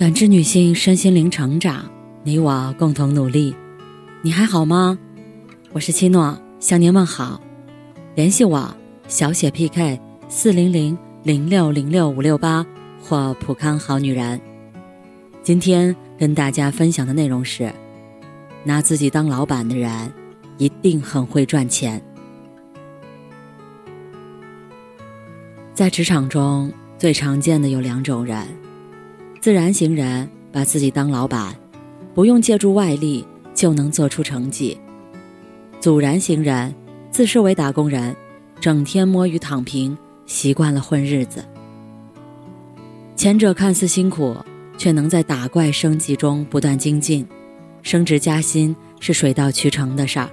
感知女性身心灵成长，你我共同努力。你还好吗？我是七诺，向您问好。联系我小写 PK 四零零零六零六五六八或普康好女人。今天跟大家分享的内容是：拿自己当老板的人一定很会赚钱。在职场中最常见的有两种人。自然型人把自己当老板，不用借助外力就能做出成绩；阻然型人自视为打工人，整天摸鱼躺平，习惯了混日子。前者看似辛苦，却能在打怪升级中不断精进，升职加薪是水到渠成的事儿；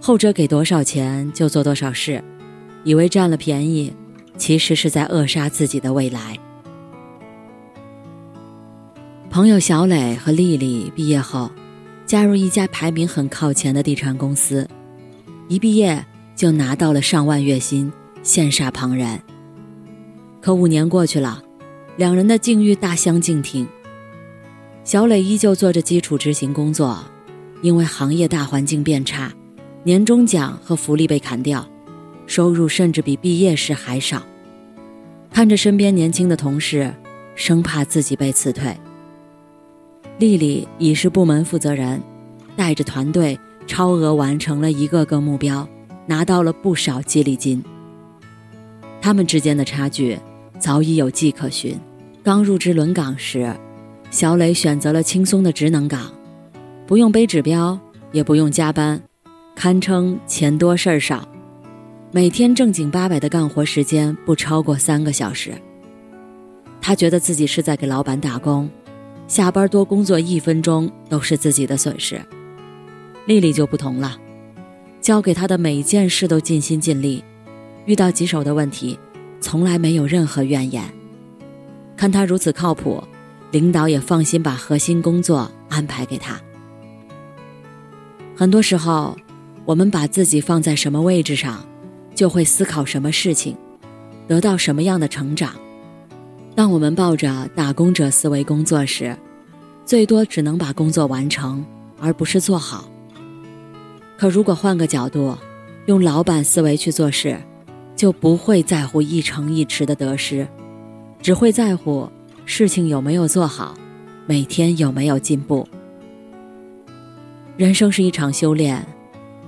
后者给多少钱就做多少事，以为占了便宜，其实是在扼杀自己的未来。朋友小磊和丽丽毕业后，加入一家排名很靠前的地产公司，一毕业就拿到了上万月薪，羡煞旁人。可五年过去了，两人的境遇大相径庭。小磊依旧做着基础执行工作，因为行业大环境变差，年终奖和福利被砍掉，收入甚至比毕业时还少。看着身边年轻的同事，生怕自己被辞退。丽丽已是部门负责人，带着团队超额完成了一个个目标，拿到了不少激励金。他们之间的差距早已有迹可循。刚入职轮岗时，小磊选择了轻松的职能岗，不用背指标，也不用加班，堪称钱多事儿少，每天正经八百的干活时间不超过三个小时。他觉得自己是在给老板打工。下班多工作一分钟都是自己的损失。丽丽就不同了，交给她的每件事都尽心尽力，遇到棘手的问题，从来没有任何怨言。看她如此靠谱，领导也放心把核心工作安排给她。很多时候，我们把自己放在什么位置上，就会思考什么事情，得到什么样的成长。当我们抱着打工者思维工作时，最多只能把工作完成，而不是做好。可如果换个角度，用老板思维去做事，就不会在乎一成一池的得失，只会在乎事情有没有做好，每天有没有进步。人生是一场修炼，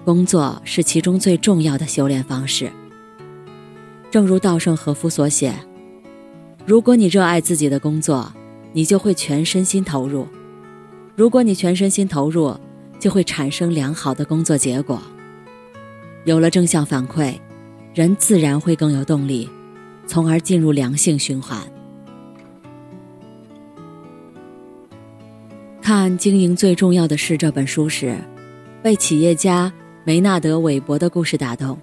工作是其中最重要的修炼方式。正如稻盛和夫所写。如果你热爱自己的工作，你就会全身心投入；如果你全身心投入，就会产生良好的工作结果。有了正向反馈，人自然会更有动力，从而进入良性循环。看《经营最重要的事》这本书时，被企业家梅纳德·韦伯的故事打动。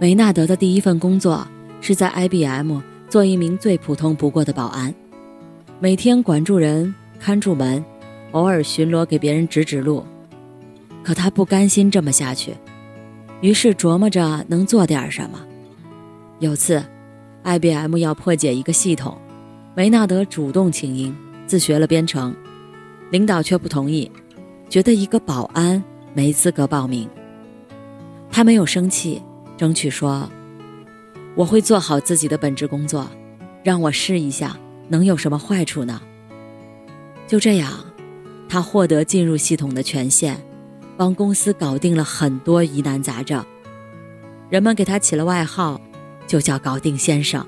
梅纳德的第一份工作是在 IBM。做一名最普通不过的保安，每天管住人、看住门，偶尔巡逻给别人指指路。可他不甘心这么下去，于是琢磨着能做点什么。有次，IBM 要破解一个系统，梅纳德主动请缨，自学了编程，领导却不同意，觉得一个保安没资格报名。他没有生气，争取说。我会做好自己的本职工作，让我试一下，能有什么坏处呢？就这样，他获得进入系统的权限，帮公司搞定了很多疑难杂症。人们给他起了外号，就叫“搞定先生”。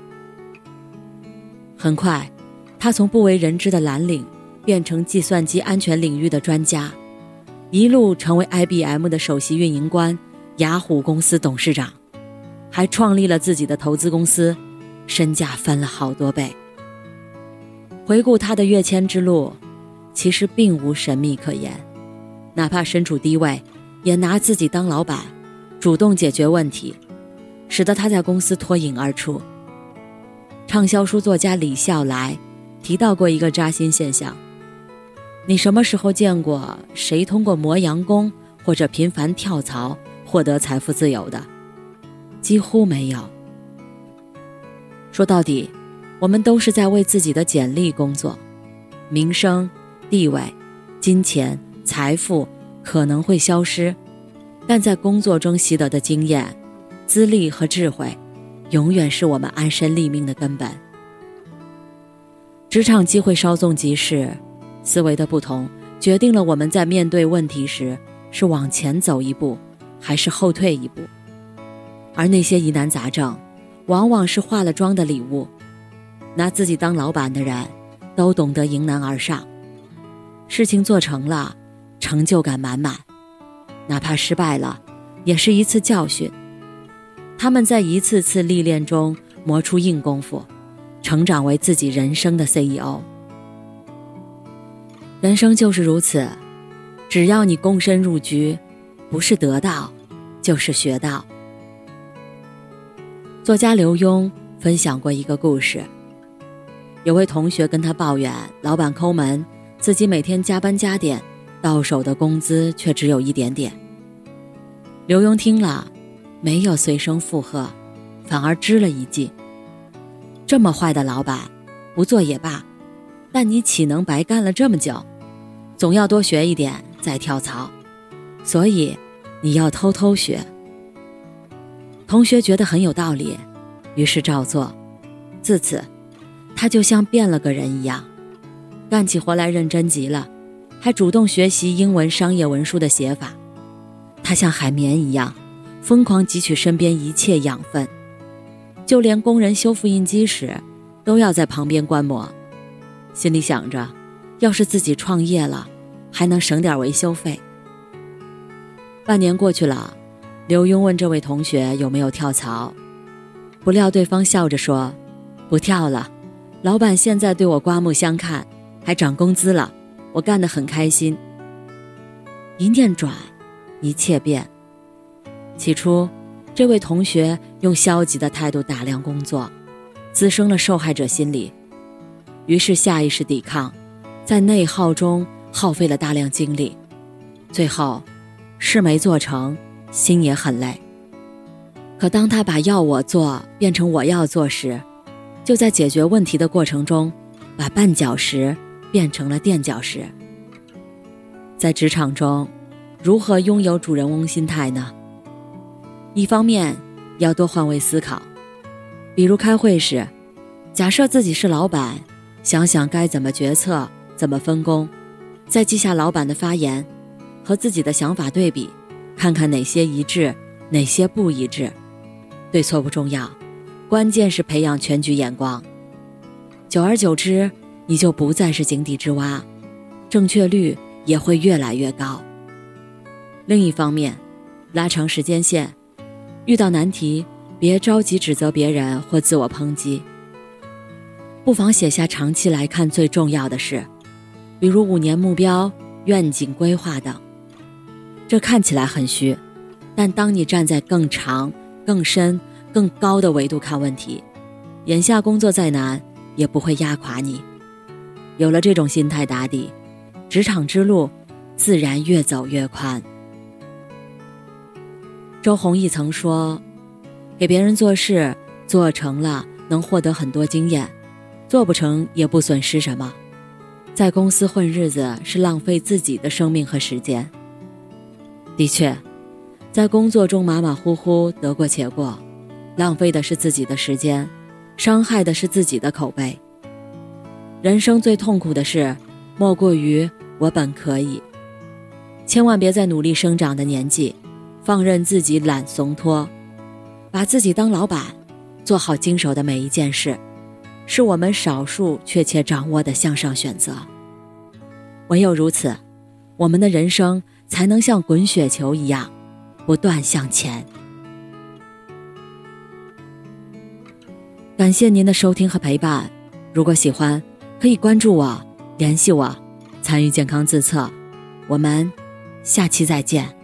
很快，他从不为人知的蓝领变成计算机安全领域的专家，一路成为 IBM 的首席运营官，雅虎公司董事长。还创立了自己的投资公司，身价翻了好多倍。回顾他的跃迁之路，其实并无神秘可言，哪怕身处低位，也拿自己当老板，主动解决问题，使得他在公司脱颖而出。畅销书作家李笑来提到过一个扎心现象：你什么时候见过谁通过磨洋工或者频繁跳槽获得财富自由的？几乎没有。说到底，我们都是在为自己的简历工作，名声、地位、金钱、财富可能会消失，但在工作中习得的经验、资历和智慧，永远是我们安身立命的根本。职场机会稍纵即逝，思维的不同决定了我们在面对问题时是往前走一步，还是后退一步。而那些疑难杂症，往往是化了妆的礼物。拿自己当老板的人，都懂得迎难而上。事情做成了，成就感满满；哪怕失败了，也是一次教训。他们在一次次历练中磨出硬功夫，成长为自己人生的 CEO。人生就是如此，只要你躬身入局，不是得到，就是学到。作家刘墉分享过一个故事。有位同学跟他抱怨，老板抠门，自己每天加班加点，到手的工资却只有一点点。刘墉听了，没有随声附和，反而支了一计：这么坏的老板，不做也罢，但你岂能白干了这么久？总要多学一点再跳槽，所以你要偷偷学。同学觉得很有道理，于是照做，自此。他就像变了个人一样，干起活来认真极了，还主动学习英文商业文书的写法。他像海绵一样，疯狂汲取身边一切养分，就连工人修复印机时，都要在旁边观摩，心里想着，要是自己创业了，还能省点维修费。半年过去了，刘墉问这位同学有没有跳槽，不料对方笑着说：“不跳了。”老板现在对我刮目相看，还涨工资了，我干得很开心。一念转，一切变。起初，这位同学用消极的态度打量工作，滋生了受害者心理，于是下意识抵抗，在内耗中耗费了大量精力，最后事没做成，心也很累。可当他把要我做变成我要做时，就在解决问题的过程中，把绊脚石变成了垫脚石。在职场中，如何拥有主人翁心态呢？一方面要多换位思考，比如开会时，假设自己是老板，想想该怎么决策、怎么分工，再记下老板的发言，和自己的想法对比，看看哪些一致，哪些不一致，对错不重要。关键是培养全局眼光，久而久之，你就不再是井底之蛙，正确率也会越来越高。另一方面，拉长时间线，遇到难题别着急指责别人或自我抨击，不妨写下长期来看最重要的事，比如五年目标、愿景规划等。这看起来很虚，但当你站在更长、更深。更高的维度看问题，眼下工作再难也不会压垮你。有了这种心态打底，职场之路自然越走越宽。周鸿祎曾说：“给别人做事，做成了能获得很多经验，做不成也不损失什么。在公司混日子是浪费自己的生命和时间。”的确，在工作中马马虎虎，得过且过。浪费的是自己的时间，伤害的是自己的口碑。人生最痛苦的事，莫过于我本可以。千万别在努力生长的年纪，放任自己懒怂拖，把自己当老板，做好经手的每一件事，是我们少数确切掌握的向上选择。唯有如此，我们的人生才能像滚雪球一样，不断向前。感谢您的收听和陪伴，如果喜欢，可以关注我，联系我，参与健康自测，我们下期再见。